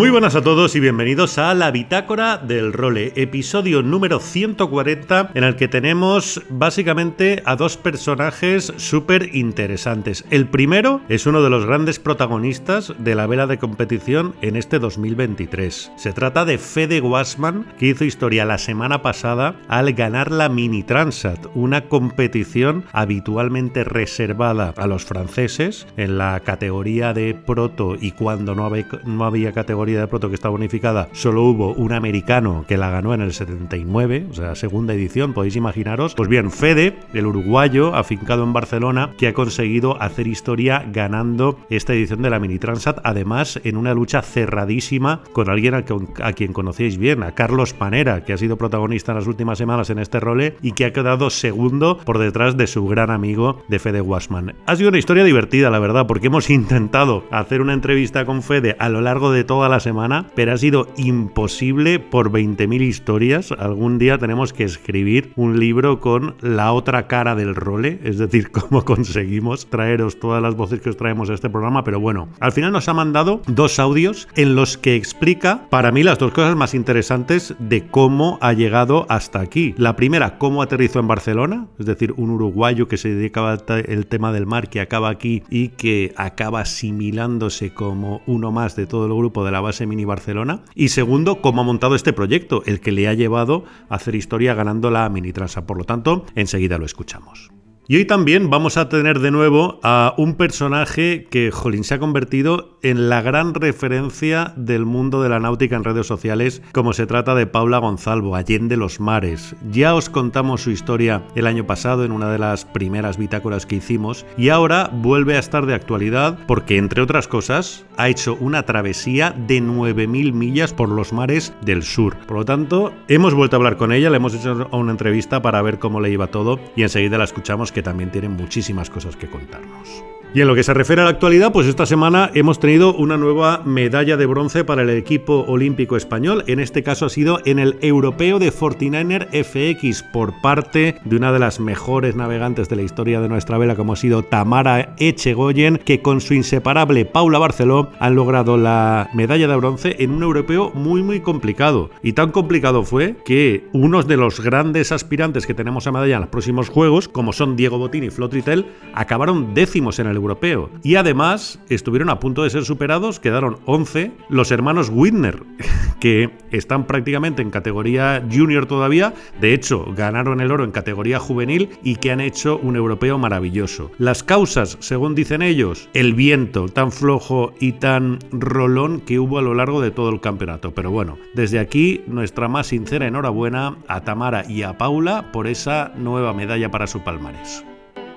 Muy buenas a todos y bienvenidos a la Bitácora del Role, episodio número 140 en el que tenemos básicamente a dos personajes súper interesantes. El primero es uno de los grandes protagonistas de la vela de competición en este 2023. Se trata de Fede Guasman, que hizo historia la semana pasada al ganar la Mini Transat, una competición habitualmente reservada a los franceses en la categoría de proto y cuando no había, no había categoría de proto que está bonificada, solo hubo un americano que la ganó en el 79, o sea, segunda edición, podéis imaginaros. Pues bien, Fede, el uruguayo, afincado en Barcelona, que ha conseguido hacer historia ganando esta edición de la Mini Transat, además en una lucha cerradísima con alguien a, a quien conocéis bien, a Carlos Panera, que ha sido protagonista en las últimas semanas en este role y que ha quedado segundo por detrás de su gran amigo de Fede Wasman. Ha sido una historia divertida, la verdad, porque hemos intentado hacer una entrevista con Fede a lo largo de toda la semana, pero ha sido imposible por 20.000 historias. Algún día tenemos que escribir un libro con la otra cara del role, es decir, cómo conseguimos traeros todas las voces que os traemos a este programa, pero bueno, al final nos ha mandado dos audios en los que explica para mí las dos cosas más interesantes de cómo ha llegado hasta aquí. La primera, cómo aterrizó en Barcelona, es decir, un uruguayo que se dedicaba al tema del mar, que acaba aquí y que acaba asimilándose como uno más de todo el grupo de la base Mini Barcelona. Y segundo, cómo ha montado este proyecto, el que le ha llevado a hacer historia ganando la Mini Transa. Por lo tanto, enseguida lo escuchamos. Y hoy también vamos a tener de nuevo a un personaje que, jolín, se ha convertido en la gran referencia del mundo de la náutica en redes sociales, como se trata de Paula Gonzalvo, Allende los Mares. Ya os contamos su historia el año pasado en una de las primeras bitácoras que hicimos, y ahora vuelve a estar de actualidad porque, entre otras cosas, ha hecho una travesía de 9.000 millas por los mares del sur. Por lo tanto, hemos vuelto a hablar con ella, le hemos hecho una entrevista para ver cómo le iba todo, y enseguida la escuchamos que también tienen muchísimas cosas que contarnos. Y en lo que se refiere a la actualidad, pues esta semana hemos tenido una nueva medalla de bronce para el equipo olímpico español. En este caso ha sido en el Europeo de 49er FX por parte de una de las mejores navegantes de la historia de nuestra vela, como ha sido Tamara Echegoyen, que con su inseparable Paula Barceló han logrado la medalla de bronce en un europeo muy muy complicado. Y tan complicado fue que unos de los grandes aspirantes que tenemos a medalla en los próximos juegos, como son Diego Botín y Flotritel, acabaron décimos en el europeo. Y además estuvieron a punto de ser superados, quedaron 11 los hermanos Whitner, que están prácticamente en categoría junior todavía, de hecho ganaron el oro en categoría juvenil y que han hecho un europeo maravilloso. Las causas, según dicen ellos, el viento tan flojo y tan rolón que hubo a lo largo de todo el campeonato. Pero bueno, desde aquí nuestra más sincera enhorabuena a Tamara y a Paula por esa nueva medalla para su palmarés.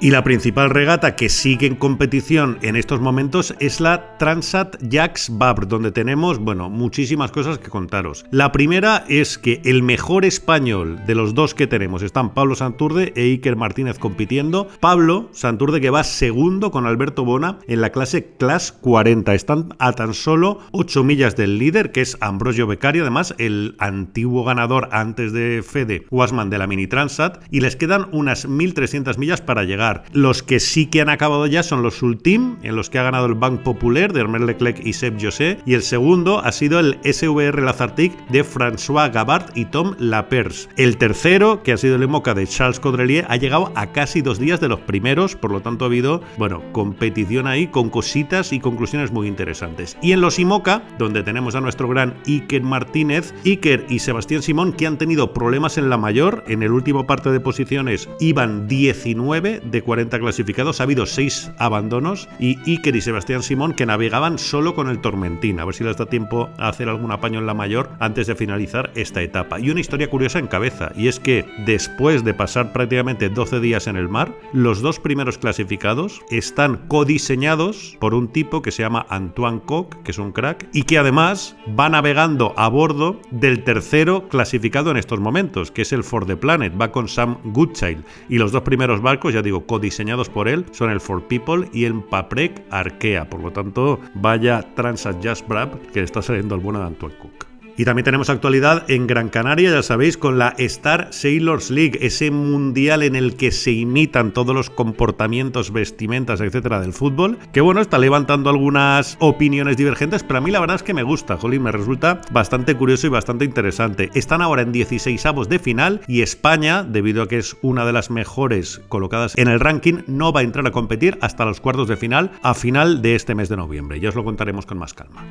Y la principal regata que sigue en competición en estos momentos es la Transat Jacques Vabre, donde tenemos, bueno, muchísimas cosas que contaros. La primera es que el mejor español de los dos que tenemos están Pablo Santurde e Iker Martínez compitiendo. Pablo Santurde que va segundo con Alberto Bona en la clase Class 40. Están a tan solo 8 millas del líder, que es Ambrosio Becario, además el antiguo ganador antes de Fede Wasman de la Mini Transat, y les quedan unas 1300 millas para llegar. Los que sí que han acabado ya son los Ultim, en los que ha ganado el Bank Popular de Hermel Leclerc y Seb José, y el segundo ha sido el SVR Lazartic de François Gabart y Tom Lapers. El tercero, que ha sido el Emoca de Charles Caudrelier, ha llegado a casi dos días de los primeros, por lo tanto ha habido, bueno, competición ahí con cositas y conclusiones muy interesantes. Y en los IMOCA, donde tenemos a nuestro gran Iker Martínez, Iker y Sebastián Simón, que han tenido problemas en la mayor, en el último parte de posiciones iban 19 de 40 clasificados ha habido 6 abandonos y Iker y Sebastián Simón que navegaban solo con el Tormentín. A ver si les da tiempo a hacer algún apaño en la mayor antes de finalizar esta etapa. Y una historia curiosa en cabeza, y es que después de pasar prácticamente 12 días en el mar, los dos primeros clasificados están codiseñados por un tipo que se llama Antoine Koch, que es un crack, y que además va navegando a bordo del tercero clasificado en estos momentos, que es el For the Planet, va con Sam Goodchild. Y los dos primeros barcos, ya digo, codiseñados por él, son el For People y el Paprec Arkea. Por lo tanto, vaya Transat Just Brab que le está saliendo al bueno de Antoine Cook. Y también tenemos actualidad en Gran Canaria, ya sabéis, con la Star Sailors League, ese mundial en el que se imitan todos los comportamientos, vestimentas, etcétera, del fútbol. Que bueno, está levantando algunas opiniones divergentes, pero a mí la verdad es que me gusta, Jolín, me resulta bastante curioso y bastante interesante. Están ahora en 16 avos de final y España, debido a que es una de las mejores colocadas en el ranking, no va a entrar a competir hasta los cuartos de final a final de este mes de noviembre. Ya os lo contaremos con más calma.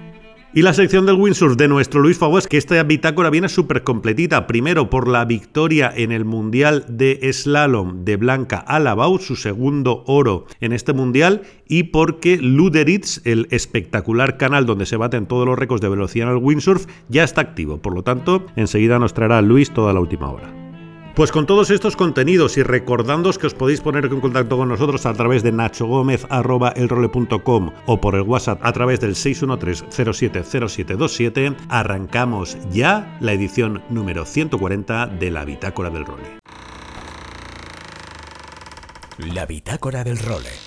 Y la sección del windsurf de nuestro Luis Fabos, que esta bitácora viene súper completita. Primero por la victoria en el Mundial de Slalom de Blanca Alabau, su segundo oro en este Mundial, y porque Luderitz, el espectacular canal donde se baten todos los récords de velocidad en el windsurf, ya está activo. Por lo tanto, enseguida nos traerá Luis toda la última hora. Pues con todos estos contenidos y recordándoos que os podéis poner en contacto con nosotros a través de nachogomez.elrole.com o por el WhatsApp a través del 613-070727, arrancamos ya la edición número 140 de la Bitácora del Role. La Bitácora del Role.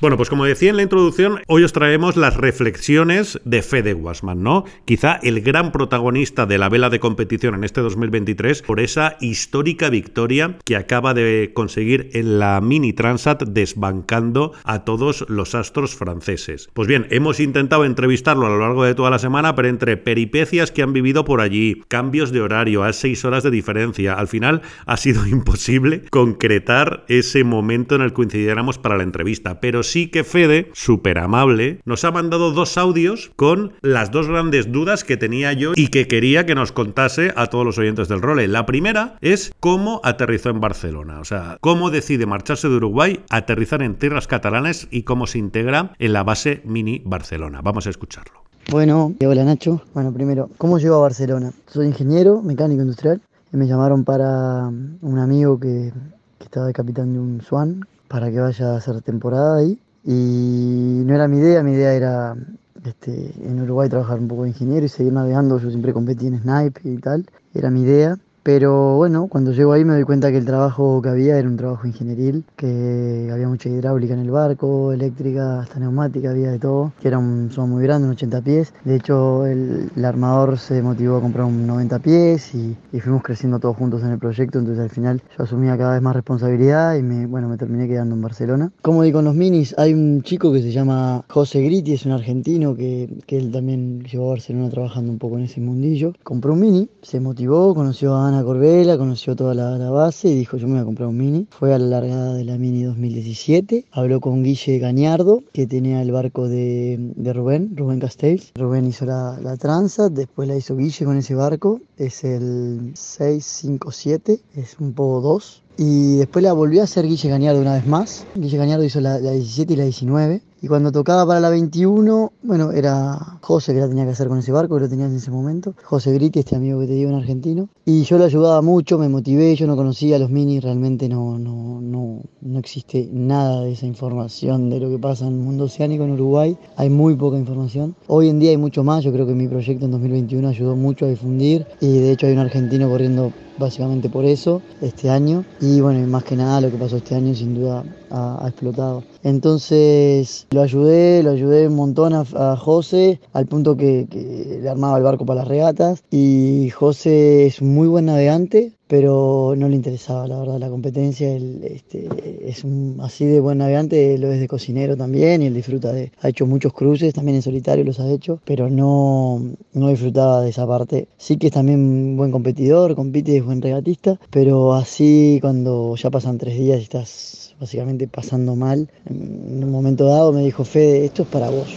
Bueno, pues como decía en la introducción, hoy os traemos las reflexiones de Fede Wasman, ¿no? Quizá el gran protagonista de la vela de competición en este 2023 por esa histórica victoria que acaba de conseguir en la Mini Transat desbancando a todos los astros franceses. Pues bien, hemos intentado entrevistarlo a lo largo de toda la semana, pero entre peripecias que han vivido por allí, cambios de horario, a seis horas de diferencia, al final ha sido imposible concretar ese momento en el que coincidiéramos para la entrevista, pero sí que Fede, súper amable, nos ha mandado dos audios con las dos grandes dudas que tenía yo y que quería que nos contase a todos los oyentes del role. La primera es cómo aterrizó en Barcelona, o sea, cómo decide marcharse de Uruguay, aterrizar en tierras catalanes y cómo se integra en la base Mini Barcelona. Vamos a escucharlo. Bueno, hola Nacho. Bueno, primero, ¿cómo llego a Barcelona? Soy ingeniero, mecánico industrial. Y me llamaron para un amigo que, que estaba de capitán de un Swan para que vaya a hacer temporada ahí. Y no era mi idea, mi idea era este, en Uruguay trabajar un poco de ingeniero y seguir navegando. Yo siempre competí en Snipe y tal, era mi idea. Pero bueno, cuando llego ahí me doy cuenta que el trabajo que había era un trabajo ingenieril, que había mucha hidráulica en el barco, eléctrica, hasta neumática, había de todo, que era un son muy grande, un 80 pies. De hecho, el, armador se motivó a comprar un 90 pies y, fuimos creciendo todos juntos en el proyecto, entonces al final yo asumía cada vez más responsabilidad y me, bueno, me terminé quedando en Barcelona. Como digo, con los minis, hay un chico que se llama José Gritti, es un argentino que, que él también llegó a Barcelona trabajando un poco en ese mundillo. Compró un mini, se motivó, conoció a Ana Corbela, conoció toda la, base y dijo yo me voy a comprar un Mini. Fue a la largada de la Mini 2017, habló con Guille Gañardo, que tenía el barco de, Rubén, Rubén Castells. Rubén hizo la, la Transat, después la hizo Guille con ese barco, es el 657, es un poco 2. Y después la volvió a hacer Guille Gañardo una vez más. Guille Gañardo hizo la 17 y la 19. Y cuando tocaba para la 21, bueno, era José que la tenía que hacer con ese barco, que lo tenía en ese momento. José Gritti, este amigo que te digo en argentino. Y yo lo ayudaba mucho, me motivé, yo no conocía los minis, realmente no, no, no, no existe nada de esa información de lo que pasa en el mundo oceánico en Uruguay. Hay muy poca información. Hoy en día hay mucho más, yo creo que mi proyecto en 2021 ayudó mucho a difundir y de hecho hay un argentino corriendo básicamente por eso este año y bueno, más que nada lo que pasó este año sin duda ha, explotado. Entonces lo ayudé, lo ayudé un montón a, José, al punto que, que, le armaba el barco para las regatas y José es muy buen navegante, pero no le interesaba la verdad la competencia, él este, es un, así de buen navegante, lo es de cocinero también y él disfruta de, ha hecho muchos cruces, también en solitario los ha hecho, pero no, no disfrutaba de esa parte. Sí que es también buen competidor, compite, es buen regatista, pero así cuando ya pasan tres días y estás básicamente pasando mal, en un momento dado me dijo, Fede, esto es para vos,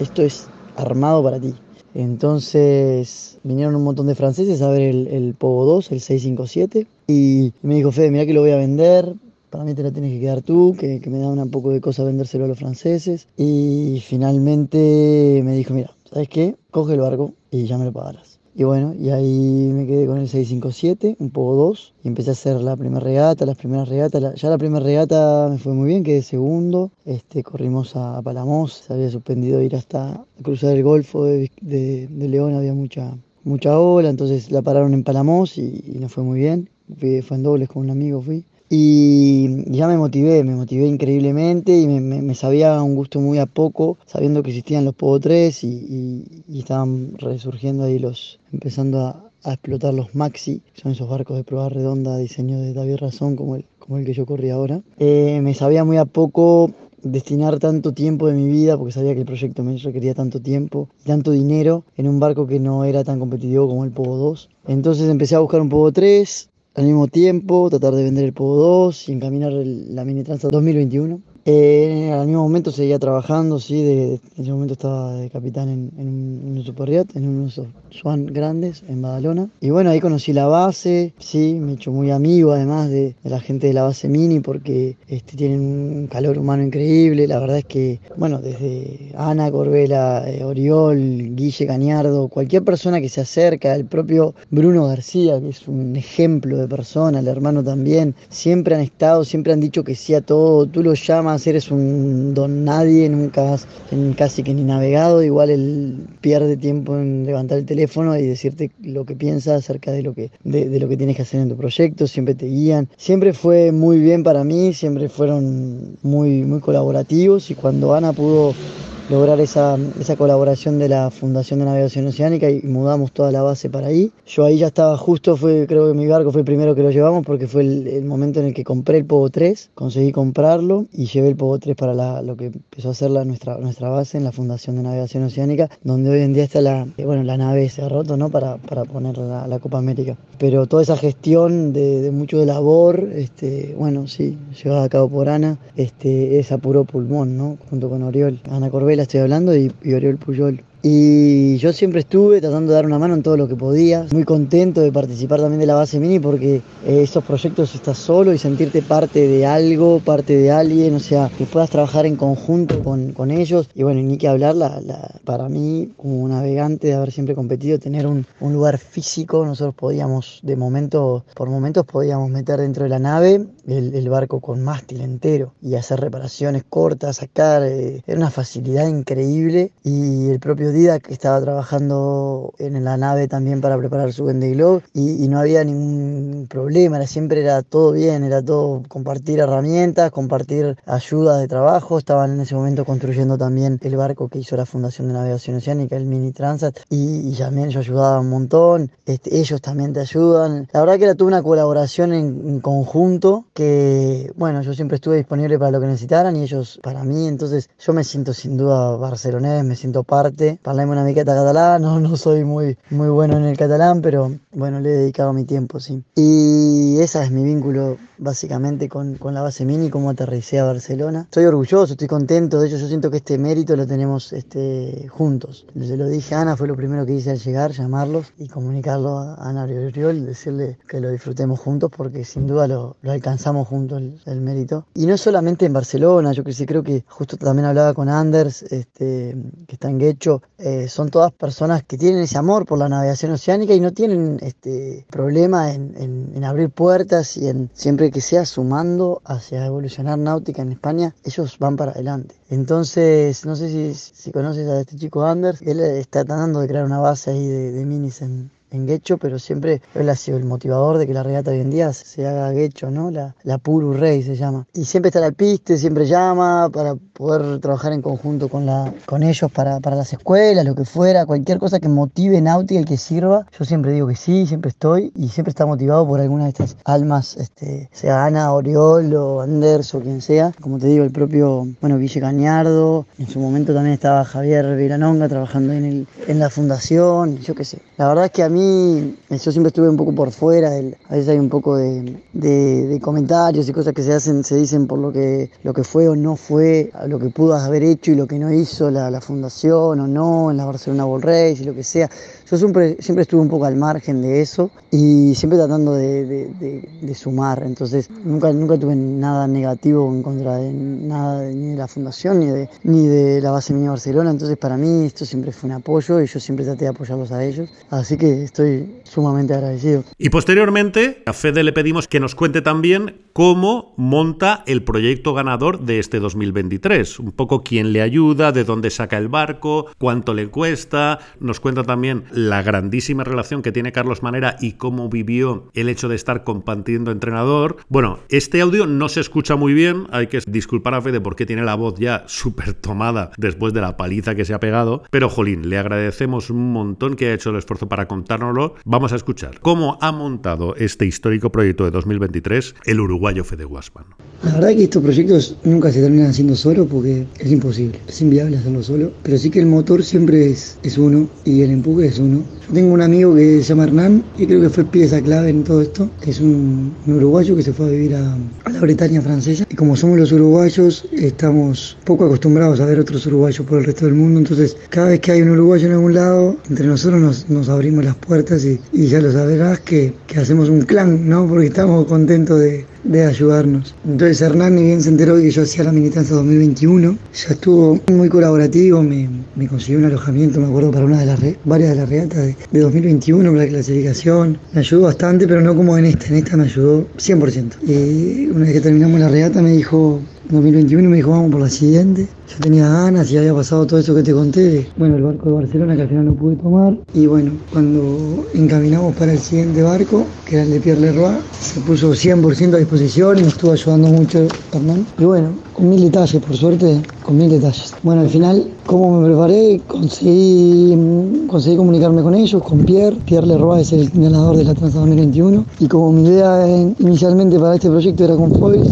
esto es armado para ti. Entonces vinieron un montón de franceses a ver el, el Pogo 2, el 657, y me dijo, Fede, mira que lo voy a vender, para mí te la tienes que quedar tú, que, que me da un poco de cosa vendérselo a los franceses. Y finalmente me dijo, mira, ¿sabes qué? Coge el barco y ya me lo pagarás. Y bueno, y ahí me quedé con el 657, un poco dos, y empecé a hacer la primera regata, las primeras regatas. ya la primera regata me fue muy bien, quedé segundo. Este, corrimos a, Palamos, se había suspendido ir hasta cruzar el Golfo de, León, había mucha, mucha ola, entonces la pararon en Palamos y, y nos fue muy bien. Fui, fue en dobles con un amigo, fui. Y ya me motivé, me motivé increíblemente y me, sabía un gusto muy a poco, sabiendo que existían los Pogo 3 y, estaban resurgiendo ahí los, empezando a, explotar los Maxi, que son esos barcos de prueba redonda, diseño de David Razón, como el, como el que yo corrí ahora. Eh, me sabía muy a poco destinar tanto tiempo de mi vida, porque sabía que el proyecto me requería tanto tiempo y tanto dinero en un barco que no era tan competitivo como el Pogo 2. Entonces empecé a buscar un Pogo 3, al mismo tiempo, tratar de vender el Pogo 2 y encaminar la Mini Transa 2021. Eh, al mismo momento seguía trabajando, sí, de, en ese momento estaba de capitán en, un, super yacht, en unos Swan grandes en Badalona. Y bueno, ahí conocí la base, sí, me he hecho muy amigo además de, la gente de la base Mini porque este, tienen un calor humano increíble. La verdad es que, bueno, desde Ana Corbela, eh, Oriol, Guille Cañardo, cualquier persona que se acerca, el propio Bruno García, que es un ejemplo de persona, el hermano también, siempre han estado, siempre han dicho que sí a todo, tú lo llamas eres un don nadie, nunca has casi que ni navegado, igual él pierde tiempo en levantar el teléfono y decirte lo que piensa acerca de lo que, de, lo que tienes que hacer en tu proyecto, siempre te guían. Siempre fue muy bien para mí, siempre fueron muy, muy colaborativos y cuando Ana pudo lograr esa, esa colaboración de la Fundación de Navegación Oceánica y mudamos toda la base para ahí. Yo ahí ya estaba justo, fue, creo que mi barco fue el primero que lo llevamos porque fue el, momento en el que compré el Pogo 3, conseguí comprarlo y llevé el Pogo 3 para la, lo que empezó a ser la, nuestra, nuestra base en la Fundación de Navegación Oceánica, donde hoy en día está la, bueno, la nave se ha roto ¿no? para, para poner la, la Copa América. Pero toda esa gestión de, de, mucho de labor, este, bueno, sí, llevada a cabo por Ana, este, es a puro pulmón, ¿no? junto con Oriol. Ana Corbel estoy hablando y, y Oriol Puyol. Y yo siempre estuve tratando de dar una mano en todo lo que podía. Muy contento de participar también de la base mini porque eh, estos proyectos estás solo y sentirte parte de algo, parte de alguien, o sea, que puedas trabajar en conjunto con, con ellos. Y bueno, ni que hablar, la, para mí, como navegante de haber siempre competido, tener un, un, lugar físico, nosotros podíamos, de momento, por momentos podíamos meter dentro de la nave el, el barco con mástil entero y hacer reparaciones cortas, sacar, eh, era una facilidad increíble y el propio que estaba trabajando en la nave también para preparar su Vendée Globe y, y, no había ningún problema, era, siempre era todo bien, era todo compartir herramientas, compartir ayudas de trabajo, estaban en ese momento construyendo también el barco que hizo la Fundación de Navegación Oceánica, el Mini Transat, y, también yo ayudaba un montón, este, ellos también te ayudan, la verdad que era toda una colaboración en, conjunto que, bueno, yo siempre estuve disponible para lo que necesitaran y ellos para mí, entonces yo me siento sin duda barcelonés, me siento parte Parlem una miqueta catalán, no, no soy muy, muy bueno en el catalán, pero bueno, le he dedicado mi tiempo, sí. Y ese es mi vínculo básicamente con, con la base mini, como aterricé a Barcelona. Estoy orgulloso, estoy contento, de hecho yo siento que este mérito lo tenemos este, juntos. Se lo dije a Ana, fue lo primero que hice al llegar, llamarlos y comunicarlo a Ana Oriol, decirle que lo disfrutemos juntos porque sin duda lo, lo alcanzamos juntos el, mérito. Y no solamente en Barcelona, yo creo que justo también hablaba con Anders, este, que está en Guecho, eh, son todas personas que tienen ese amor por la navegación oceánica y no tienen este problema en, abrir puertas y en siempre que sea sumando hacia evolucionar náutica en España, ellos van para adelante. Entonces, no sé si, si conoces a este chico Anders, él está tratando de crear una base ahí de, de minis en, en Guecho, pero siempre él ha sido el motivador de que la regata hoy en día se haga Guecho, ¿no? La, la Puru Rey se llama. Y siempre está al piste, siempre llama para poder trabajar en conjunto con, la, con ellos para, para las escuelas, lo que fuera, cualquier cosa que motive náutica y que sirva. Yo siempre digo que sí, siempre estoy y siempre está motivado por alguna de estas almas, este, sea Ana, Oriol o Anders o quien sea. Como te digo, el propio, bueno, Guille Cañardo, en su momento también estaba Javier Viranonga trabajando en, el, en la fundación, yo qué sé. La verdad es que a mí mí, yo siempre estuve un poco por fuera, a veces hay un poco de, comentarios y cosas que se hacen, se dicen por lo que, lo que fue o no fue, lo que pudo haber hecho y lo que no hizo la, fundación o no, en la Barcelona Ball Race y lo que sea. Yo siempre, siempre estuve un poco al margen de eso y siempre tratando de, sumar. Entonces nunca, nunca tuve nada negativo en contra de nada ni de la fundación ni de, ni de la base mía Barcelona. Entonces para mí esto siempre fue un apoyo y yo siempre traté de apoyarlos a ellos. Así que estoy sumamente agradecido. Y posteriormente a Fede le pedimos que nos cuente también cómo monta el proyecto ganador de este 2023. Un poco quién le ayuda, de dónde saca el barco, cuánto le cuesta. Nos cuenta también la grandísima relación que tiene Carlos Manera y cómo vivió el hecho de estar compartiendo entrenador. Bueno, este audio no se escucha muy bien, hay que disculpar a Fede porque tiene la voz ya súper tomada después de la paliza que se ha pegado, pero jolín, le agradecemos un montón que ha hecho el esfuerzo para contárnoslo. Vamos a escuchar cómo ha montado este histórico proyecto de 2023 el uruguayo Fede Guasman. La verdad que estos proyectos nunca se terminan haciendo solo porque es imposible, es inviable hacerlo solo, pero sí que el motor siempre es, es uno y el empuje es uno. Yo tengo un amigo que se llama Hernán y creo que fue pieza clave en todo esto, que es un, uruguayo que se fue a vivir a, la Bretaña francesa. Y como somos los uruguayos estamos poco acostumbrados a ver otros uruguayos por el resto del mundo, entonces cada vez que hay un uruguayo en algún lado, entre nosotros nos, abrimos las puertas y, ya lo sabrás que, que hacemos un clan, ¿no? Porque estamos contentos de de ayudarnos. Entonces Hernán, ni bien se enteró de que yo hacía la militancia 2021, ya estuvo muy colaborativo, me, me consiguió un alojamiento, me acuerdo, para una de las varias de las regatas de, 2021, para la clasificación. Me ayudó bastante, pero no como en esta, en esta me ayudó 100%. Y una vez que terminamos la regata me dijo, 2021 me dijo vamos por la siguiente. Yo tenía ganas y había pasado todo eso que te conté. Bueno, el barco de Barcelona que al final no pude tomar. Y bueno, cuando encaminamos para el siguiente barco, que era el de Pierre Leroy, se puso 100% a disposición y me estuvo ayudando mucho Hernán. Y bueno, con mil detalles, por suerte, con mil detalles. Bueno, al final, ¿cómo me preparé? Conseguí, conseguí comunicarme con ellos, con Pierre. Pierre Leroy es el ganador de la Trans 2021. Y como mi idea inicialmente para este proyecto era con Foils,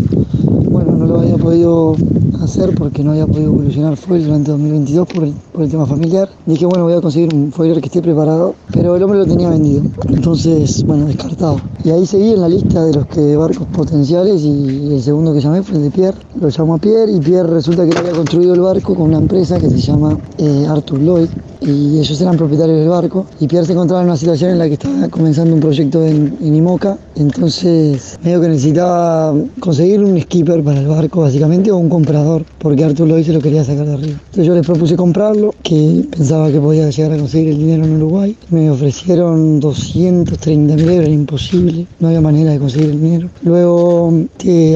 no lo había podido hacer porque no había podido evolucionar foil durante 2022 por el, por el tema familiar. Dije, bueno, voy a conseguir un foiler que esté preparado, pero el hombre lo tenía vendido. Entonces, bueno, descartado. Y ahí seguí en la lista de los que barcos potenciales y el segundo que llamé fue el de Pierre. Lo llamó a Pierre y Pierre resulta que había construido el barco con una empresa que se llama eh, Arthur Lloyd y ellos eran propietarios del barco y Pierre se encontraba en una situación en la que estaba comenzando un proyecto en, en Imoca, entonces medio que necesitaba conseguir un skipper para el barco básicamente o un comprador, porque Arthur lo hizo y lo quería sacar de arriba. Entonces yo les propuse comprarlo, que pensaba que podía llegar a conseguir el dinero en Uruguay, me ofrecieron 230 mil euros, era imposible, no había manera de conseguir el dinero. Luego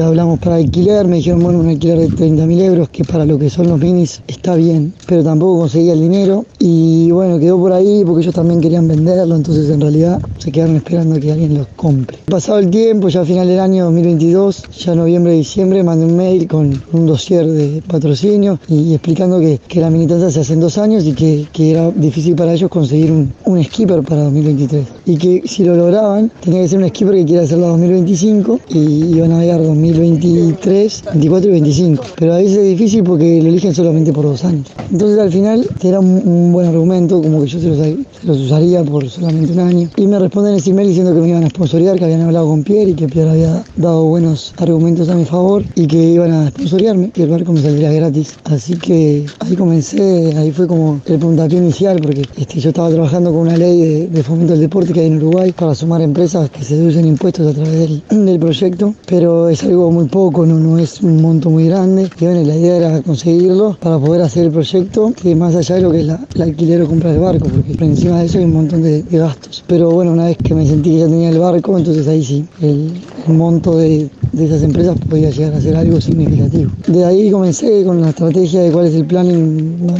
hablamos para alquiler, me dijeron, bueno, un alquiler de 30 mil euros, que para lo que son los minis está bien, pero tampoco conseguía el dinero y bueno, quedó por ahí porque ellos también querían venderlo, entonces en realidad se quedaron esperando que alguien los compre. Pasado el tiempo, ya a final del año 2022, ya noviembre, diciembre, mandé un mail con un dossier de patrocinio y, explicando que, que, la militancia se hace en dos años y que, que era difícil para ellos conseguir un, un, skipper para 2023. Y que si lo lograban, tenía que ser un skipper que quiera hacerlo 2025 y iban a navegar 2023, 24 y 25. Pero a veces es difícil porque lo eligen solamente por dos años. Entonces al final era un, buen argumento, como que yo se los, usaría por solamente un año. Y me responden ese email diciendo que me iban a sponsorear, que habían hablado con Pierre y que Pierre había dado buenos argumentos a mi favor y que iban a sponsorearme, y el barco me saldría gratis. Así que ahí comencé, ahí fue como el puntapié inicial, porque este, yo estaba trabajando con una ley de, fomento del deporte que hay en Uruguay para sumar empresas que se deducen impuestos a través del, del proyecto, pero es algo muy poco, no, no es un monto muy grande. Y bueno, la idea era conseguirlo para poder hacer el proyecto, que más allá de lo que es la, la alquiler o comprar el barco, porque por encima de eso hay un montón de, gastos. Pero bueno, una vez que me sentí que ya tenía el barco, entonces ahí sí, el, monto de, de, esas empresas podía llegar a ser algo significativo. De ahí comencé con la estrategia de cuál es el plan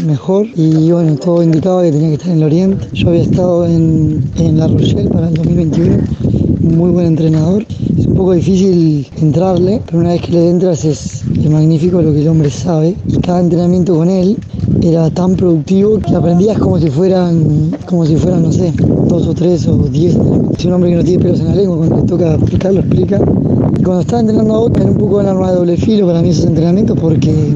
mejor y bueno, todo indicaba que tenía que estar en el Oriente. Yo había estado en, en La Para el 2021, muy buen entrenador. Es un poco difícil entrarle, pero una vez que le entras es, es magnífico lo que el hombre sabe. Y cada entrenamiento con él era tan productivo que aprendías como si fueran, como si fueran, no sé, dos o tres o diez. Es un hombre que no tiene pelos en la lengua, cuando le toca explicar, lo explica. Y cuando estaba entrenando a otro, era un poco una arma de doble filo para mí esos entrenamientos porque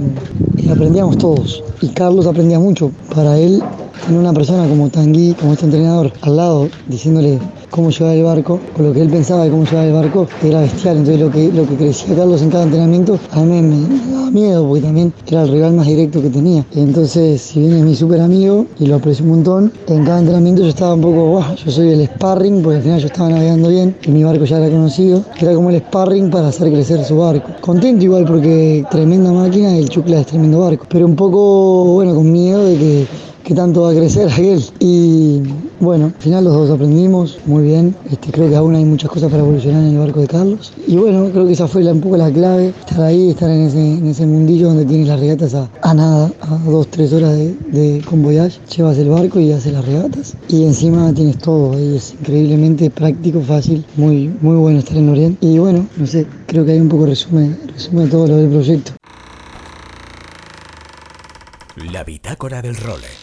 aprendíamos todos. Y Carlos aprendía mucho. Para él tener una persona como Tanguy, como este entrenador, al lado, diciéndole cómo llevar el barco, o lo que él pensaba de cómo llevar el barco, era bestial. Entonces lo que, lo que crecía Carlos en cada entrenamiento, a mí me, daba miedo, porque también era el rival más directo que tenía. Entonces, si bien es mi súper amigo, y lo aprecio un montón, en cada entrenamiento yo estaba un poco, yo soy el sparring, porque al final yo estaba navegando bien, y mi barco ya era conocido, era como el sparring para hacer crecer su barco. Contento igual porque tremenda máquina, el Chucla es tremendo barco, pero un poco, bueno, con miedo de que qué tanto va a crecer aquel. Y bueno, al final los dos aprendimos muy bien. Este, creo que aún hay muchas cosas para evolucionar en el barco de Carlos. Y bueno, creo que esa fue un poco la clave, estar ahí, estar en ese, en ese mundillo donde tienes las regatas a, nada, a dos, tres horas de, de convoyage. Llevas el barco y haces las regatas. Y encima tienes todo, ahí es increíblemente práctico, fácil, muy, muy bueno estar en Oriente. Y bueno, no sé, creo que hay un poco resumen, resume todo lo del proyecto. La bitácora del role.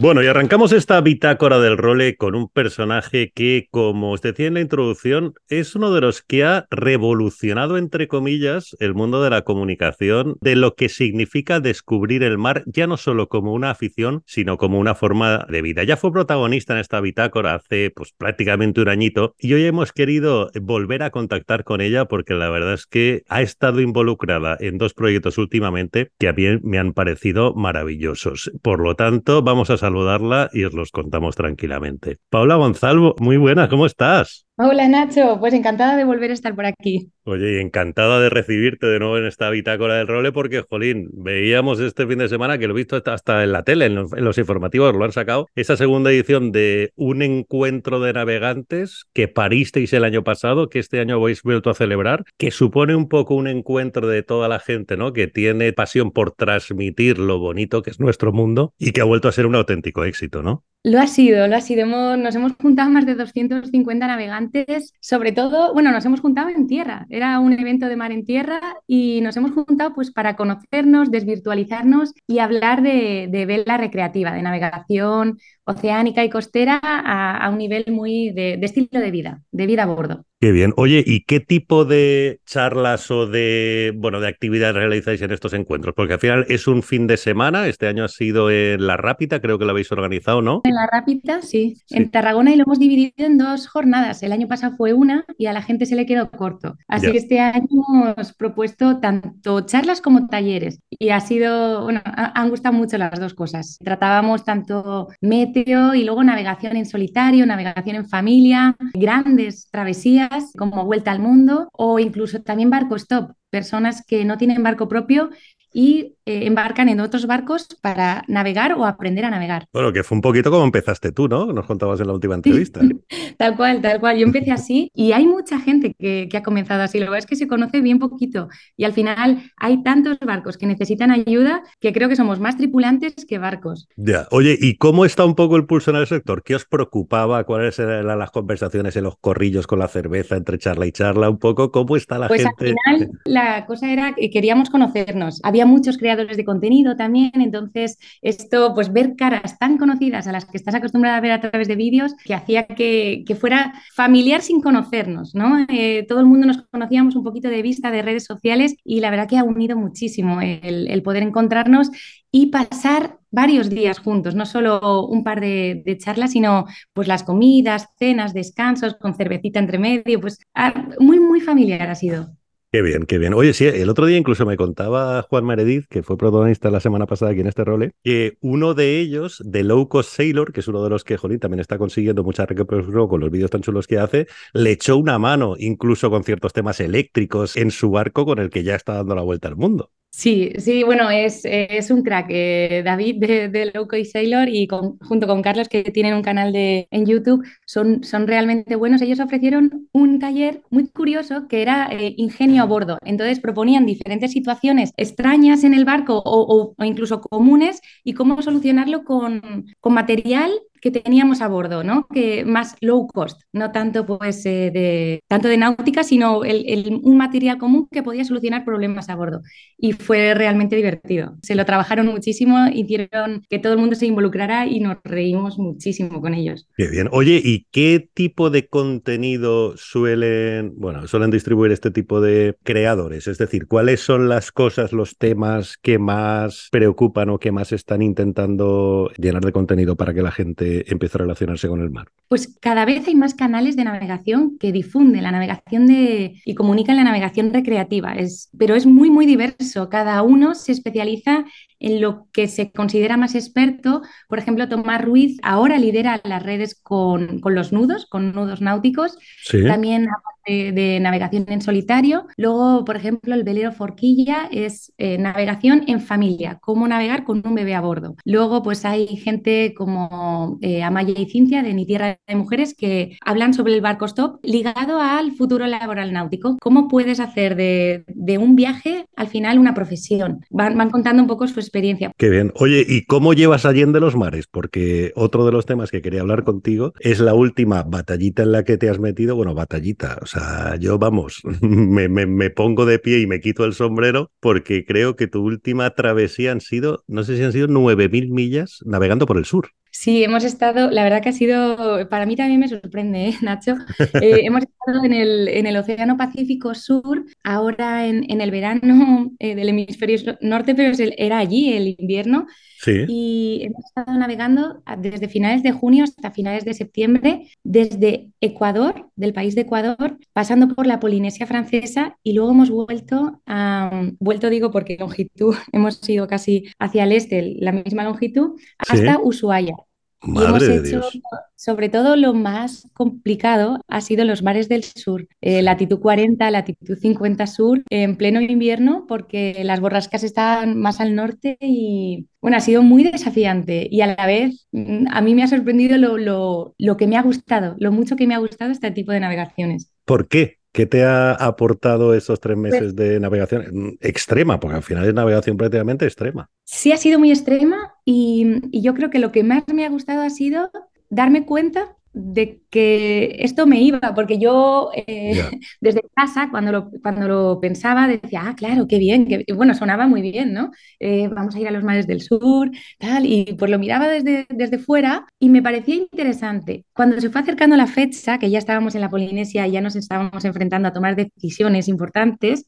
Bueno, y arrancamos esta bitácora del role con un personaje que, como os decía en la introducción, es uno de los que ha revolucionado, entre comillas, el mundo de la comunicación, de lo que significa descubrir el mar, ya no solo como una afición, sino como una forma de vida. Ya fue protagonista en esta bitácora hace pues prácticamente un añito y hoy hemos querido volver a contactar con ella porque la verdad es que ha estado involucrada en dos proyectos últimamente que a mí me han parecido maravillosos. Por lo tanto, vamos a saludarla y os los contamos tranquilamente. Paula Gonzalo, muy buena, ¿cómo estás? Hola Nacho, pues encantada de volver a estar por aquí. Oye, encantada de recibirte de nuevo en esta bitácora del role porque, jolín, veíamos este fin de semana que lo he visto hasta en la tele, en los, informativos lo han sacado, esa segunda edición de un encuentro de navegantes que paristeis el año pasado, que este año habéis vuelto a celebrar, que supone un poco un encuentro de toda la gente, ¿no? Que tiene pasión por transmitir lo bonito que es nuestro mundo y que ha vuelto a ser un auténtico éxito, ¿no? Lo ha sido, lo ha sido. nos hemos juntado más de 250 navegantes, sobre todo, bueno, nos hemos juntado en tierra. Era un evento de mar en tierra y nos hemos juntado pues para conocernos, desvirtualizarnos y hablar de, vela recreativa, de navegación oceánica y costera a, un nivel muy de estilo de vida, de vida a bordo. Qué bien. Oye, ¿y qué tipo de charlas o de, bueno, de actividades realizáis en estos encuentros? Porque al final es un fin de semana, este año ha sido en La Rápita, creo que lo habéis organizado, ¿no? En La Rápita, sí, en Tarragona y lo hemos dividido en dos jornadas. El año pasado fue una y a la gente se le quedó corto. Así que este año hemos propuesto tanto charlas como talleres y ha sido, bueno, han gustado mucho las dos cosas. Tratábamos tanto meteo y luego navegación en solitario, navegación en familia, grandes travesías como Vuelta al Mundo o incluso también Barco Stop, personas que no tienen barco propio y eh, embarcan en otros barcos para navegar o aprender a navegar. Bueno, que fue un poquito como empezaste tú, ¿no? Nos contabas en la última entrevista. tal cual, tal cual. Yo empecé así y hay mucha gente que, ha comenzado así. Lo que es que se conoce bien poquito y al final hay tantos barcos que necesitan ayuda que creo que somos más tripulantes que barcos. Ya, oye, ¿y cómo está un poco el pulso en el sector? ¿Qué os preocupaba? ¿Cuáles eran las conversaciones en los corrillos con la cerveza entre charla y charla? Un poco, ¿cómo está la pues gente? Pues al final la cosa era que queríamos conocernos. Había muchos creadores de contenido también, entonces esto, pues ver caras tan conocidas a las que estás acostumbrada a ver a través de vídeos, que hacía que, fuera familiar sin conocernos, ¿no? Eh, todo el mundo nos conocíamos un poquito de vista de redes sociales y la verdad que ha unido muchísimo el, poder encontrarnos y pasar varios días juntos, no solo un par de, de, charlas, sino pues las comidas, cenas, descansos, con cervecita entre medio, pues ah, muy, muy familiar ha sido. Qué bien, qué bien. Oye, sí, el otro día incluso me contaba Juan Meredith, que fue protagonista la semana pasada aquí en este role, que uno de ellos, de Low Cost Sailor, que es uno de los que, Jolín, también está consiguiendo mucha recuperación con los vídeos tan chulos que hace, le echó una mano, incluso con ciertos temas eléctricos, en su barco con el que ya está dando la vuelta al mundo. Sí, sí, bueno, es, es un crack. Eh, David de, de Loco y Sailor y junto con Carlos, que tienen un canal de, en YouTube, son, son realmente buenos. Ellos ofrecieron un taller muy curioso que era eh, ingenio a bordo. Entonces proponían diferentes situaciones extrañas en el barco o, o, incluso comunes y cómo solucionarlo con, con material que teníamos a bordo, ¿no? Que más low cost, no tanto pues eh, de tanto de náutica, sino el, un material común que podía solucionar problemas a bordo. Y fue realmente divertido. Se lo trabajaron muchísimo, hicieron que todo el mundo se involucrara y nos reímos muchísimo con ellos. Qué bien. Oye, ¿y qué tipo de contenido suelen, bueno, suelen distribuir este tipo de creadores? Es decir, ¿cuáles son las cosas, los temas que más preocupan o que más están intentando llenar de contenido para que la gente empiece a relacionarse con el mar? Pues cada vez hay más canales de navegación que difunden la navegación de, y comunican la navegación recreativa, es, pero es muy, muy diverso. Cada uno se especializa en lo que se considera más experto. Por ejemplo, Tomás Ruiz ahora lidera las redes con, los nudos, con nudos náuticos. También aparte de navegación en solitario. Luego, por ejemplo, el velero Forquilla es eh, navegación en familia, cómo navegar con un bebé a bordo. Luego, pues hay gente como eh, Amaya y Cintia de Ni Tierra de Mujeres que hablan sobre el barco stop ligado al futuro laboral náutico. ¿Cómo puedes hacer de, un viaje al final una profesión? Van, van contando un poco su experiencia. Qué bien. Oye, ¿y cómo llevas Allende los mares? Porque otro de los temas que quería hablar contigo es la última batallita en la que te has metido. Bueno, batallita. O sea, yo, vamos, me, me, pongo de pie y me quito el sombrero porque creo que tu última travesía han sido, no sé si han sido 9.000 millas navegando por el sur. Sí, hemos estado, la verdad que ha sido, para mí también me sorprende, ¿eh, Nacho. Eh, hemos estado en el, en el, Océano Pacífico Sur, ahora en, en el verano eh, del hemisferio norte, pero era allí el invierno. Sí. Y hemos estado navegando desde finales de junio hasta finales de septiembre, desde Ecuador, del país de Ecuador, pasando por la Polinesia francesa y luego hemos vuelto, a, vuelto digo porque longitud, hemos ido casi hacia el este, la misma longitud, hasta Ushuaia. Madre y hemos hecho, sobre todo lo más complicado ha sido los mares del sur, eh, latitud 40, latitud 50 sur, en pleno invierno, porque las borrascas estaban más al norte y bueno, ha sido muy desafiante y a la vez mm, a mí me ha sorprendido lo, lo que me ha gustado, lo mucho que me ha gustado este tipo de navegaciones. ¿Por qué? ¿Qué te ha aportado esos tres pues meses de navegación mm, extrema? Porque al final es navegación prácticamente extrema. Sí, ha sido muy extrema y, y yo creo que lo que más me ha gustado ha sido darme cuenta de que esto me iba, porque yo eh, desde casa, cuando lo, cuando lo pensaba, decía, ah, claro, qué bien, que, bueno, sonaba muy bien, ¿no? Eh, vamos a ir a los mares del sur, tal, y pues lo miraba desde, desde fuera y me parecía interesante. Cuando se fue acercando la fecha, que ya estábamos en la Polinesia y ya nos estábamos enfrentando a tomar decisiones importantes,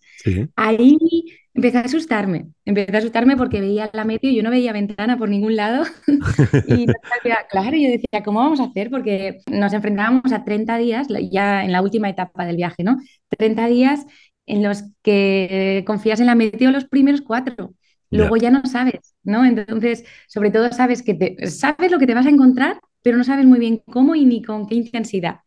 ahí Empecé a asustarme, empecé a asustarme porque veía la meteo y yo no veía ventana por ningún lado. y claro, yo decía, ¿cómo vamos a hacer? Porque nos enfrentábamos a 30 días, ya en la última etapa del viaje, ¿no? 30 días en los que confías en la meteo los primeros cuatro. Luego ya no sabes, ¿no? Entonces, sobre todo sabes que te, sabes lo que te vas a encontrar, pero no sabes muy bien cómo y ni con qué intensidad.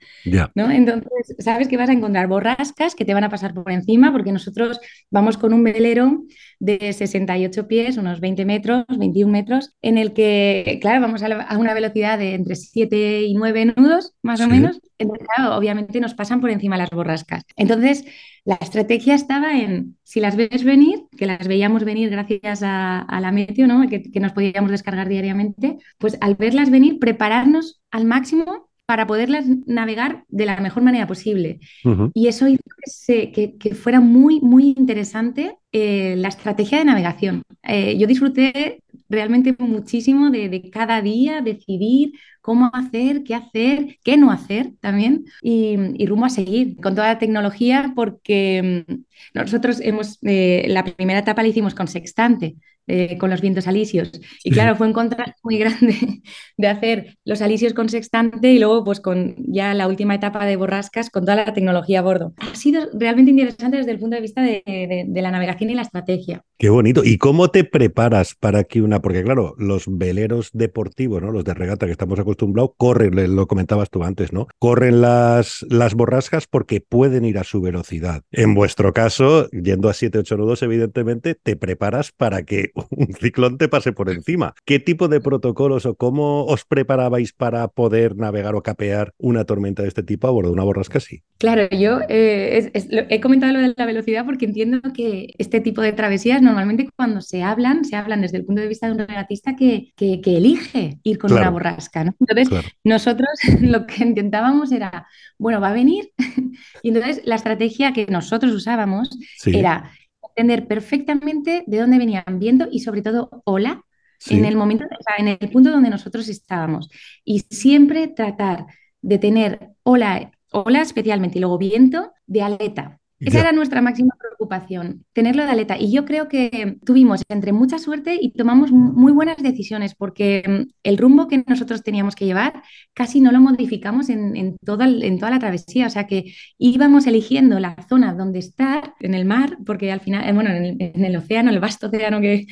¿no? Entonces, sabes que vas a encontrar borrascas que te van a pasar por encima, porque nosotros vamos con un velero de 68 pies, unos 20 metros, 21 metros, en el que, claro, vamos a, una velocidad de entre 7 y 9 nudos, más o menos. Entonces, claro, obviamente nos pasan por encima las borrascas. Entonces, la estrategia estaba en, si las ves venir, que las veíamos venir gracias a, la meteo, ¿no? que, que nos podíamos descargar diariamente, pues al verlas venir, prepararnos al máximo para poderlas navegar de la mejor manera posible. Y eso hizo que, que, fuera muy, muy interesante eh, la estrategia de navegación. Eh, yo disfruté realmente muchísimo de, cada día decidir cómo hacer, qué hacer, qué no hacer también y, y rumbo a seguir con toda la tecnología porque mm, nosotros hemos, eh, la primera etapa la hicimos con sextante, eh, con los vientos alisios. Y claro, fue un contraste muy grande de hacer los alisios con sextante y luego pues con ya la última etapa de borrascas con toda la tecnología a bordo. Ha sido realmente interesante desde el punto de vista de, la navegación y la estrategia. Qué bonito. ¿Y cómo te preparas para que una, porque claro, los veleros deportivos, ¿no? Los de regata que estamos acostumbrados, corren, lo comentabas tú antes, ¿no? Corren las, las borrascas porque pueden ir a su velocidad. En vuestro caso, yendo a 7-8 nudos, evidentemente, te preparas para que un ciclón te pase por encima. ¿Qué tipo de protocolos o cómo os preparabais para poder navegar o capear una tormenta de este tipo a bordo de una borrasca así? Claro, yo eh, he comentado lo de la velocidad porque entiendo que este tipo de travesías normalmente cuando se hablan, se hablan desde el punto de vista de un regatista que, que, elige ir con una borrasca, ¿no? Entonces, nosotros lo que intentábamos era, bueno, va a venir. y entonces la estrategia que nosotros usábamos era entender perfectamente de dónde venían viendo y sobre todo hola en el momento, en el punto donde nosotros estábamos. Y siempre tratar de tener ola, ola especialmente y luego viento de aleta. Esa era nuestra máxima preocupación, tenerlo de aleta. Y yo creo que tuvimos entre mucha suerte y tomamos muy buenas decisiones porque mm, el rumbo que nosotros teníamos que llevar casi no lo modificamos en, toda, en toda la travesía. O sea que íbamos eligiendo la zona donde estar en el mar, porque al final, eh, bueno, en el, océano, el vasto océano que,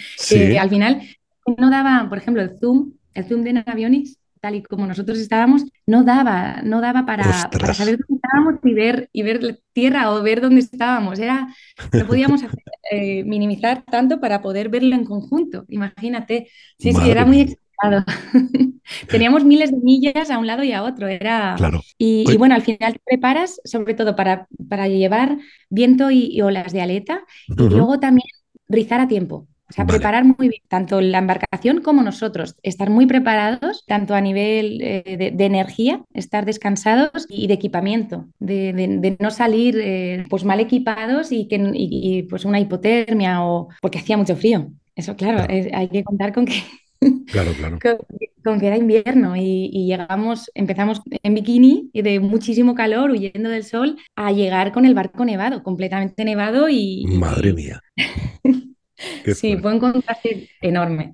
al final no daba, por ejemplo, el zoom, el zoom de Navionics tal y como nosotros estábamos, no daba, no daba para, saber dónde estábamos y ver, y ver tierra o ver dónde estábamos. Era, no podíamos eh, minimizar tanto para poder verlo en conjunto. Imagínate. Sí, sí, era muy exagerado. Teníamos miles de millas a un lado y a otro. Era... Claro. Y, bueno, al final te preparas sobre todo para, para llevar viento y, olas de aleta y luego también rizar a tiempo. O sea, preparar muy bien tanto la embarcación como nosotros, estar muy preparados, tanto a nivel eh, de, energía, estar descansados y de equipamiento, de, no salir eh, pues mal equipados y, que, pues una hipotermia o porque hacía mucho frío. Eso, claro, hay que contar con que Claro, claro. Con, que era invierno y, llegamos, empezamos en bikini y de muchísimo calor, huyendo del sol, a llegar con el barco nevado, completamente nevado y... Madre mía. sí, fue un contraste enorme.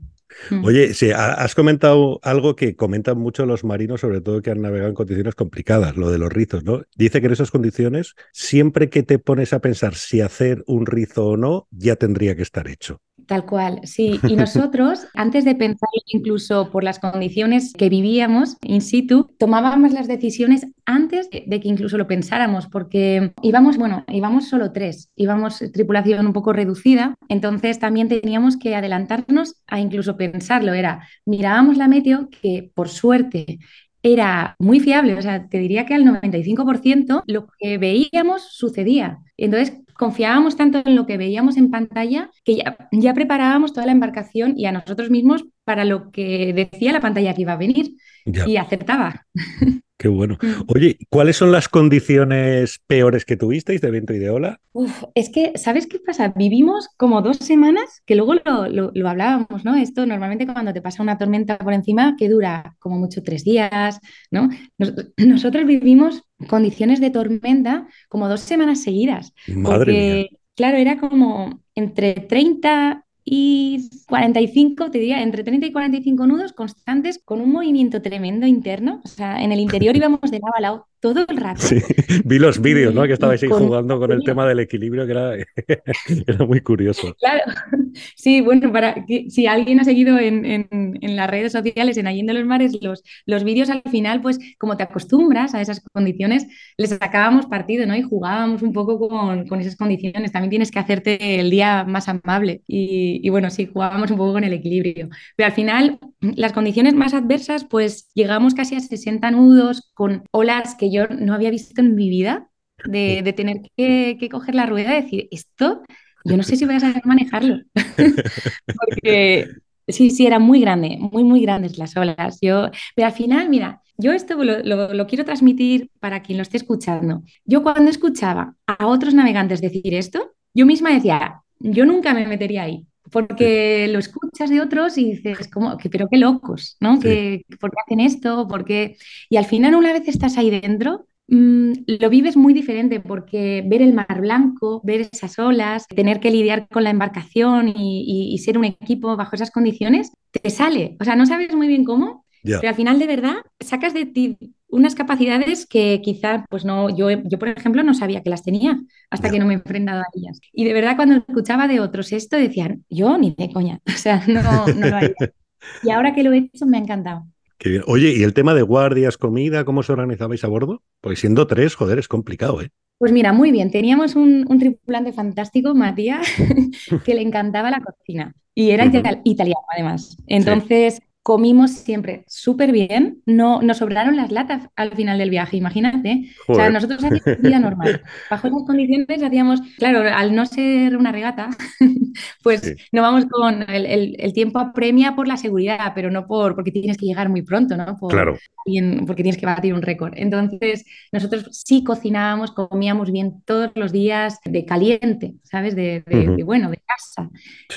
Mm. Oye, sí, has comentado algo que comentan mucho los marinos, sobre todo que han navegado en condiciones complicadas, lo de los rizos, ¿no? Dice que en esas condiciones, siempre que te pones a pensar si hacer un rizo o no, ya tendría que estar hecho. Tal cual, sí. Y nosotros, antes de pensar incluso por las condiciones que vivíamos in situ, tomábamos las decisiones antes de que incluso lo pensáramos, porque íbamos, bueno, íbamos solo tres, íbamos tripulación un poco reducida, entonces también teníamos que adelantarnos a incluso pensarlo. Era, mirábamos la meteo, que por suerte era muy fiable, o sea, te diría que al 95% lo que veíamos sucedía. Entonces, confiábamos tanto en lo que veíamos en pantalla que ya, ya preparábamos toda la embarcación y a nosotros mismos para lo que decía la pantalla que iba a venir y aceptaba. Qué bueno. Mm. Oye, ¿cuáles son las condiciones peores que tuvisteis de viento y de ola? Uf, es que, ¿sabes qué pasa? Vivimos como dos semanas, que luego lo, hablábamos, ¿no? Esto normalmente cuando te pasa una tormenta por encima, que dura como mucho tres días, ¿no? nosotros vivimos condiciones de tormenta como dos semanas seguidas. Madre porque, mía. Claro, era como entre 30 y 45, te diría, entre 30 y 45 nudos constantes con un movimiento tremendo interno. O sea, en el interior íbamos de lado a lado todo el rato. Sí, vi los vídeos, ¿no? Que estabais ahí jugando con el tema del equilibrio, que era, era muy curioso. Claro, sí, bueno, para si alguien ha seguido en, en, las redes sociales, en Allende los Mares, los, los vídeos al final, pues como te acostumbras a esas condiciones, les sacábamos partido, ¿no? Y jugábamos un poco con, con esas condiciones. También tienes que hacerte el día más amable. Y, y bueno, sí, jugábamos un poco con el equilibrio. Pero al final, las condiciones más adversas, pues llegamos casi a 60 nudos con olas que yo no había visto en mi vida, de, tener que, coger la rueda y decir, esto, yo no sé si voy a saber manejarlo. Porque sí, sí, era muy grande, muy, muy grandes las olas. Yo, pero al final, mira, yo esto lo, lo, quiero transmitir para quien lo esté escuchando. Yo cuando escuchaba a otros navegantes decir esto, yo misma decía, yo nunca me metería ahí porque lo escuchas de otros y dices, como, que, pero qué locos, ¿no? ¿Por qué hacen esto? ¿Por Y al final, una vez estás ahí dentro, mm, lo vives muy diferente porque ver el mar blanco, ver esas olas, tener que lidiar con la embarcación y, ser un equipo bajo esas condiciones, te sale. O sea, no sabes muy bien cómo, pero al final de verdad sacas de ti unas capacidades que quizá, pues no, yo, yo por ejemplo no sabía que las tenía hasta que no me he enfrentado a ellas. Y de verdad cuando escuchaba de otros esto decían, yo ni de coña, o sea, no, no lo haría. Y ahora que lo he hecho me ha encantado. Oye, ¿y el tema de guardias, comida, cómo os organizabais a bordo? Porque siendo tres, joder, es complicado, ¿eh? Pues mira, muy bien. Teníamos un, tripulante fantástico, Matías, que le encantaba la cocina. Y era italiano, además. Entonces, comimos siempre súper bien, no, nos sobraron las latas al final del viaje, imagínate. O sea, nosotros hacíamos vida normal. Bajo esas condiciones hacíamos, claro, al no ser una regata, pues no vamos con el, tiempo apremia por la seguridad, pero no por porque tienes que llegar muy pronto, ¿no? claro. porque tienes que batir un récord. Entonces, nosotros sí cocinábamos, comíamos bien todos los días de caliente, ¿sabes? De, bueno, de casa.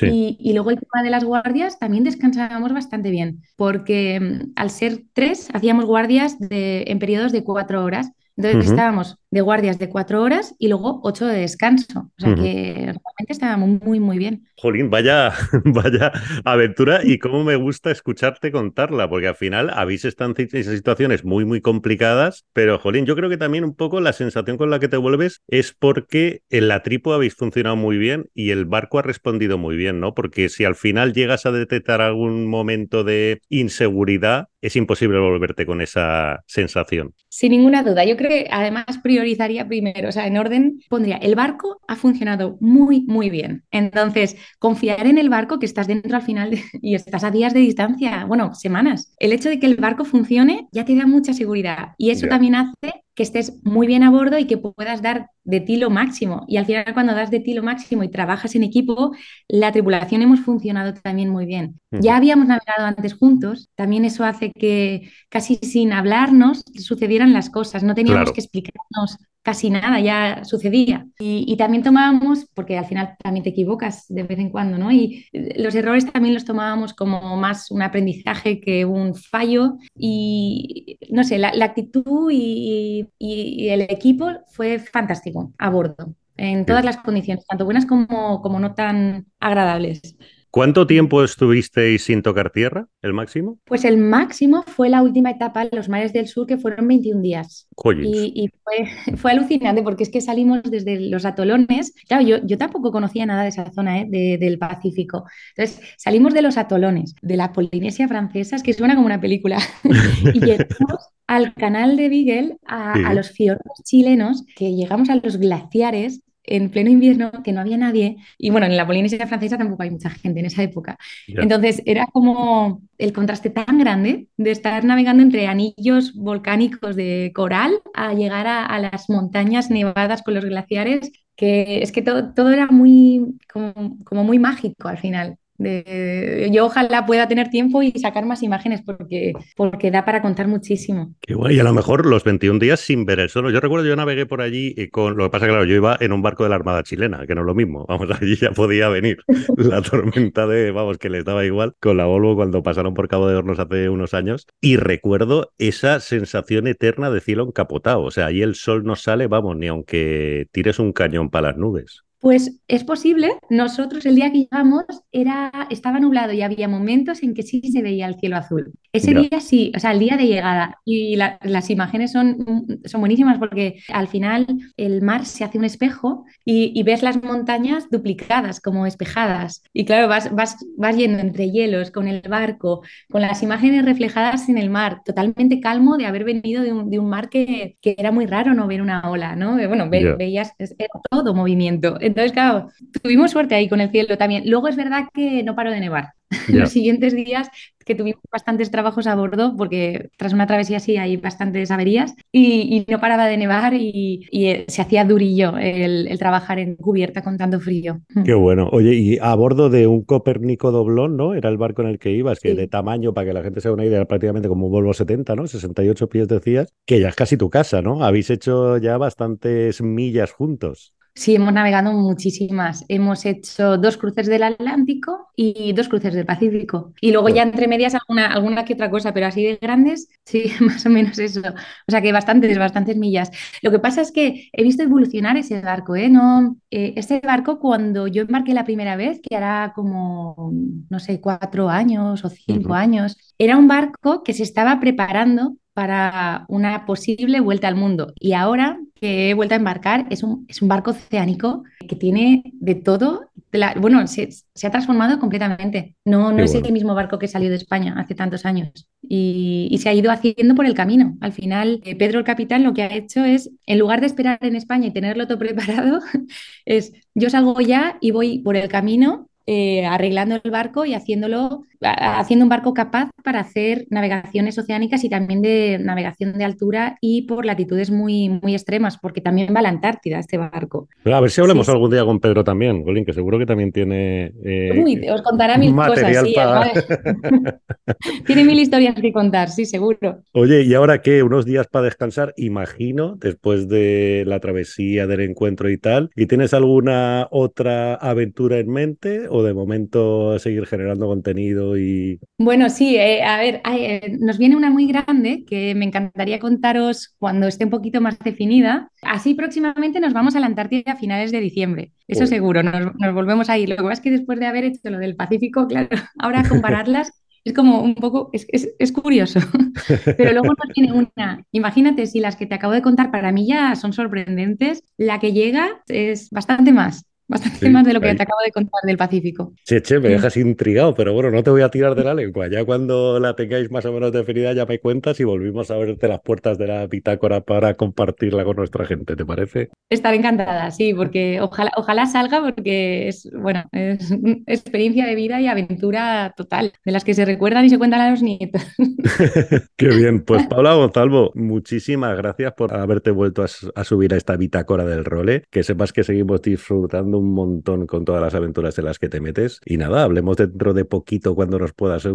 Y, y, luego el tema de las guardias, también descansábamos bastante bien, porque mm, al ser tres, hacíamos guardias de, en periodos de cuatro horas. Entonces estábamos de guardias de cuatro horas y luego ocho de descanso. O sea que realmente estábamos muy, muy bien. Jolín, vaya, vaya aventura y cómo me gusta escucharte contarla, porque al final habéis estado en situaciones muy, muy complicadas, pero Jolín, yo creo que también un poco la sensación con la que te vuelves es porque en la tripo habéis funcionado muy bien y el barco ha respondido muy bien, ¿no? Porque si al final llegas a detectar algún momento de inseguridad, es imposible volverte con esa sensación. Sin ninguna duda. Yo creo que además priorizaría primero, o sea, en orden pondría, el barco ha funcionado muy, muy bien. Entonces, confiar en el barco que estás dentro al final y estás a días de distancia, bueno, semanas. El hecho de que el barco funcione ya te da mucha seguridad y eso también hace que estés muy bien a bordo y que puedas dar de ti lo máximo. Y al final, cuando das de ti lo máximo y trabajas en equipo, la tripulación hemos funcionado también muy bien. Ya habíamos navegado antes juntos, también eso hace que casi sin hablarnos sucedieran las cosas, no teníamos que explicarnos casi nada, ya sucedía. Y, también tomábamos, porque al final también te equivocas de vez en cuando, ¿no? Y los errores también los tomábamos como más un aprendizaje que un fallo. Y no sé, la, actitud y, el equipo fue fantástico a bordo, en todas las condiciones, tanto buenas como, como no tan agradables. ¿Cuánto tiempo estuvisteis sin tocar tierra, el máximo? Pues el máximo fue la última etapa los mares del sur, que fueron 21 días. Y, fue, fue, alucinante porque es que salimos desde los atolones. Claro, yo, yo tampoco conocía nada de esa zona ¿eh? del Pacífico. Entonces, salimos de los atolones, de la Polinesia francesa, es que suena como una película, y llegamos al canal de Beagle, a, a los fiordos chilenos, que llegamos a los glaciares en pleno invierno, que no había nadie, y bueno, en la Polinesia francesa tampoco hay mucha gente en esa época. Entonces era como el contraste tan grande de estar navegando entre anillos volcánicos de coral a llegar a, las montañas nevadas con los glaciares, que es que todo, todo era muy, como muy mágico al final yo ojalá pueda tener tiempo y sacar más imágenes porque, porque da para contar muchísimo. Qué guay, y a lo mejor los 21 días sin ver el sol. Yo recuerdo, yo navegué por allí y con lo que pasa, claro, yo iba en un barco de la Armada chilena, que no es lo mismo. Vamos, allí ya podía venir la tormenta de, vamos, que les daba igual con la Volvo cuando pasaron por Cabo de Hornos hace unos años. Y recuerdo esa sensación eterna de cielo encapotado. O sea, ahí el sol no sale, vamos, ni aunque tires un cañón para las nubes. Pues es posible. Nosotros el día que llegamos era, estaba nublado y había momentos en que sí se veía el cielo azul. Ese día sí, o sea, el día de llegada. Y las imágenes son, son buenísimas porque al final el mar se hace un espejo y, ves las montañas duplicadas, como espejadas. Y claro, vas, vas, vas yendo entre hielos con el barco, con las imágenes reflejadas en el mar, totalmente calmo de haber venido de un, de un mar que, que, era muy raro no ver una ola, ¿no? Bueno, veías era todo movimiento. Entonces, claro, tuvimos suerte ahí con el cielo también. Luego es verdad que no paró de nevar. Los siguientes días que tuvimos bastantes trabajos a bordo, porque tras una travesía así hay bastantes averías y, no paraba de nevar y, eh, se hacía durillo el, trabajar en cubierta con tanto frío. Mm. Qué bueno. Oye, y a bordo de un Copérnico doblón, ¿no? Era el barco en el que ibas, que de tamaño, para que la gente se haga una idea, prácticamente como un Volvo 70, ¿no? 68 pies decías, que ya es casi tu casa, ¿no? Habéis hecho ya bastantes millas juntos. Sí, hemos navegado muchísimas. Hemos hecho dos cruces del Atlántico y dos cruces del Pacífico. Y luego ya entre medias alguna, alguna que otra cosa, pero así de grandes, sí, más o menos eso. O sea que bastantes, bastantes millas. Lo que pasa es que he visto evolucionar ese barco, ¿eh? No, eh, este barco cuando yo embarqué la primera vez, que era como, no sé, cuatro años o cinco años, era un barco que se estaba preparando para una posible vuelta al mundo. Y ahora que he vuelto a embarcar, es un, es un barco oceánico que tiene de todo. bueno, se, ha transformado completamente. No, no es el mismo barco que salió de España hace tantos años. Y, se ha ido haciendo por el camino. Al final, eh, Pedro el capitán lo que ha hecho es, en lugar de esperar en España y tenerlo todo preparado, es yo salgo ya y voy por el camino eh, arreglando el barco y haciéndolo, haciendo un barco capaz para hacer navegaciones oceánicas y también de navegación de altura y por latitudes muy, muy extremas, porque también va a la Antártida este barco. a ver si hablamos algún día con Pedro también, Golín, que seguro que también tiene. Eh, Uy, os contará mil cosas, sí, tiene mil historias que contar, sí, seguro. Oye, ¿y ahora qué? ¿Unos días para descansar? Imagino, después de la travesía, del encuentro y tal. ¿Y tienes alguna otra aventura en mente o de momento seguir generando contenido y... Bueno, sí, eh, a ver, eh, nos viene una muy grande que me encantaría contaros cuando esté un poquito más definida. Así próximamente nos vamos a la Antártida a finales de diciembre, eso seguro, nos, nos volvemos ahí. Lo que pasa es que después de haber hecho lo del Pacífico, claro, ahora compararlas es como un poco, es, es, curioso. Pero luego nos tiene una. Imagínate si las que te acabo de contar para mí ya son sorprendentes, la que llega es bastante más. Bastante más de lo que te acabo de contar del Pacífico. Che, che, me dejas intrigado, pero bueno, no te voy a tirar de la lengua. Ya cuando la tengáis más o menos definida, ya me cuentas y volvimos a verte las puertas de la bitácora para compartirla con nuestra gente, ¿te parece? Estaré encantada, sí, porque ojalá, ojalá salga, porque es, bueno, es una experiencia de vida y aventura total, de las que se recuerdan y se cuentan a los nietos. Qué bien, pues Paula Gonzalvo, muchísimas gracias por haberte vuelto a, subir a esta bitácora del role. Que sepas que seguimos disfrutando un montón con todas las aventuras en las que te metes. Y nada, hablemos dentro de poquito cuando nos puedas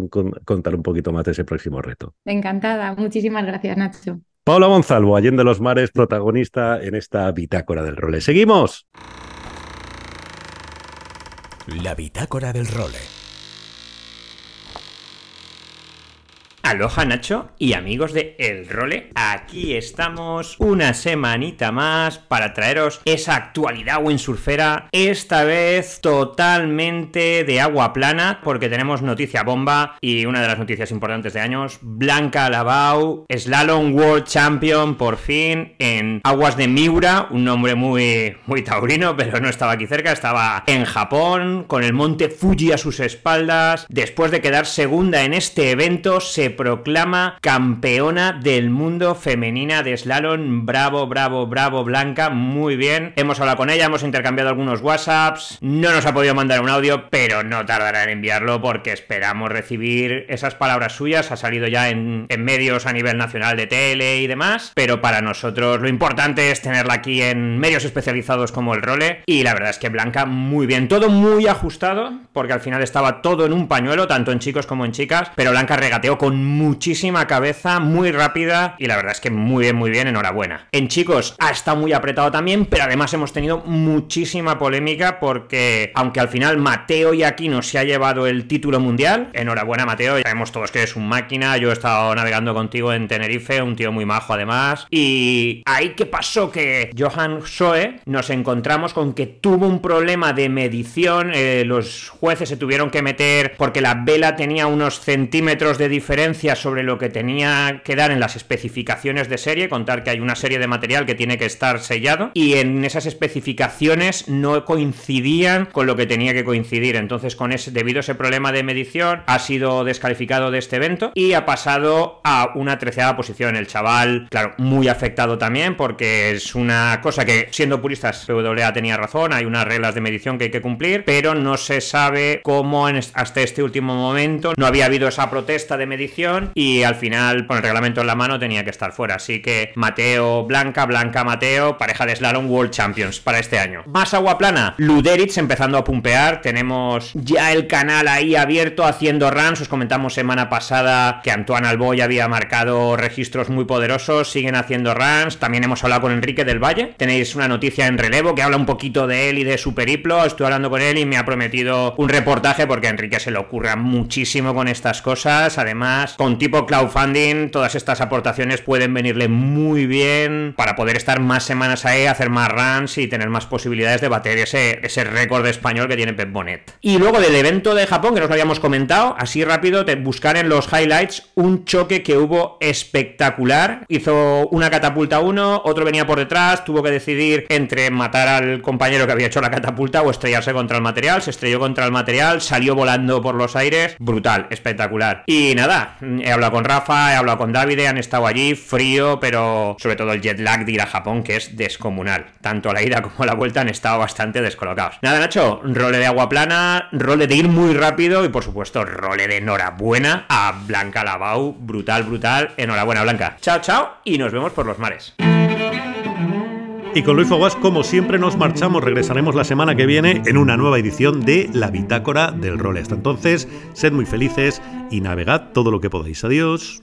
contar un poquito más de ese próximo reto. Encantada, muchísimas gracias, Nacho. Paula Gonzalvo, Allende los Mares, protagonista en esta bitácora del role. ¡Seguimos! La bitácora del role. Aloha Nacho y amigos de El Role, aquí estamos una semanita más para traeros esa actualidad windsurfera, esta vez totalmente de agua plana, porque tenemos noticia bomba y una de las noticias importantes de años, Blanca Labau, Slalom World Champion por fin en aguas de Miura, un nombre muy, muy taurino, pero no estaba aquí cerca, estaba en Japón, con el monte Fuji a sus espaldas, después de quedar segunda en este evento, se proclama campeona del mundo femenina de slalom. Bravo, bravo, bravo, Blanca. Muy bien. Hemos hablado con ella, hemos intercambiado algunos WhatsApps. No nos ha podido mandar un audio, pero no tardará en enviarlo porque esperamos recibir esas palabras suyas. Ha salido ya en, medios a nivel nacional de tele y demás. Pero para nosotros lo importante es tenerla aquí en medios especializados como el Role. Y la verdad es que Blanca, muy bien. Todo muy ajustado, porque al final estaba todo en un pañuelo, tanto en chicos como en chicas. Pero Blanca regateó con muchísima cabeza, muy rápida y la verdad es que muy bien, muy bien, enhorabuena. En chicos ha estado muy apretado también, pero además hemos tenido muchísima polémica porque aunque al final Mateo y Aquino se ha llevado el título mundial, enhorabuena Mateo, sabemos todos que es un máquina, yo he estado navegando contigo en Tenerife, un tío muy majo además, y ahí que pasó que Johan Soe nos encontramos con que tuvo un problema de medición, eh, los jueces se tuvieron que meter porque la vela tenía unos centímetros de diferencia sobre lo que tenía que dar en las especificaciones de serie, contar que hay una serie de material que tiene que estar sellado y en esas especificaciones no coincidían con lo que tenía que coincidir. Entonces, con ese, debido a ese problema de medición, ha sido descalificado de este evento y ha pasado a una treceada posición. El chaval, claro, muy afectado también porque es una cosa que, siendo puristas, PWA tenía razón, hay unas reglas de medición que hay que cumplir, pero no se sabe cómo hasta este último momento no había habido esa protesta de medición y al final, con el reglamento en la mano, tenía que estar fuera. Así que Mateo Blanca, Blanca Mateo, pareja de slalom World Champions para este año. Más agua plana, Luderitz empezando a pumpear. Tenemos ya el canal ahí abierto haciendo runs. Os comentamos semana pasada que Antoine Alboy había marcado registros muy poderosos. Siguen haciendo runs. También hemos hablado con Enrique del Valle. Tenéis una noticia en relevo que habla un poquito de él y de su periplo. Estoy hablando con él y me ha prometido un reportaje porque a Enrique se le ocurra muchísimo con estas cosas. Además, con tipo crowdfunding, todas estas aportaciones pueden venirle muy bien para poder estar más semanas ahí, hacer más runs y tener más posibilidades de bater ese, ese récord español que tiene Pep Bonet. Y luego del evento de Japón, que nos lo habíamos comentado, así rápido, buscar en los highlights un choque que hubo espectacular. Hizo una catapulta uno, otro venía por detrás, tuvo que decidir entre matar al compañero que había hecho la catapulta o estrellarse contra el material. Se estrelló contra el material, salió volando por los aires. Brutal, espectacular. Y nada, He hablado con Rafa, he hablado con David, han estado allí, frío, pero sobre todo el jet lag de ir a Japón, que es descomunal. Tanto la ida como la vuelta han estado bastante descolocados. Nada, Nacho, role de agua plana, role de ir muy rápido y por supuesto, role de enhorabuena a Blanca Lavau. Brutal, brutal. Enhorabuena, Blanca. Chao, chao y nos vemos por los mares. Y con Luis Foguas, como siempre, nos marchamos. Regresaremos la semana que viene en una nueva edición de La Bitácora del Role. Hasta entonces, sed muy felices y navegad todo lo que podáis. Adiós.